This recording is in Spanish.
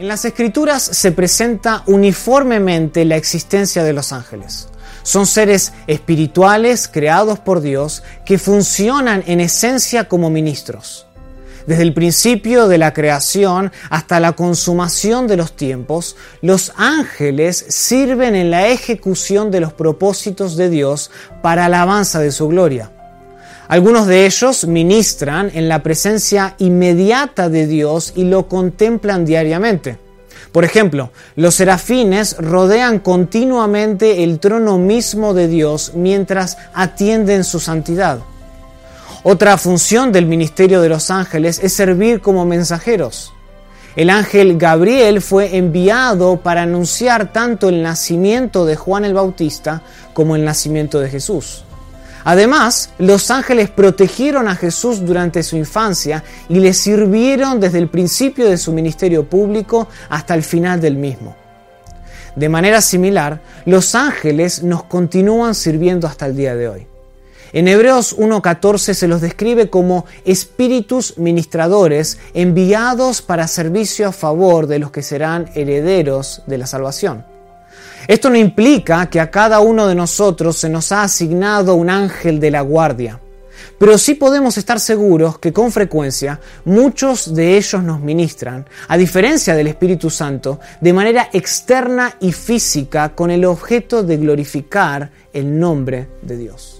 En las escrituras se presenta uniformemente la existencia de los ángeles. Son seres espirituales creados por Dios que funcionan en esencia como ministros. Desde el principio de la creación hasta la consumación de los tiempos, los ángeles sirven en la ejecución de los propósitos de Dios para alabanza de su gloria. Algunos de ellos ministran en la presencia inmediata de Dios y lo contemplan diariamente. Por ejemplo, los serafines rodean continuamente el trono mismo de Dios mientras atienden su santidad. Otra función del ministerio de los ángeles es servir como mensajeros. El ángel Gabriel fue enviado para anunciar tanto el nacimiento de Juan el Bautista como el nacimiento de Jesús. Además, los ángeles protegieron a Jesús durante su infancia y le sirvieron desde el principio de su ministerio público hasta el final del mismo. De manera similar, los ángeles nos continúan sirviendo hasta el día de hoy. En Hebreos 1.14 se los describe como espíritus ministradores enviados para servicio a favor de los que serán herederos de la salvación. Esto no implica que a cada uno de nosotros se nos ha asignado un ángel de la guardia, pero sí podemos estar seguros que con frecuencia muchos de ellos nos ministran, a diferencia del Espíritu Santo, de manera externa y física con el objeto de glorificar el nombre de Dios.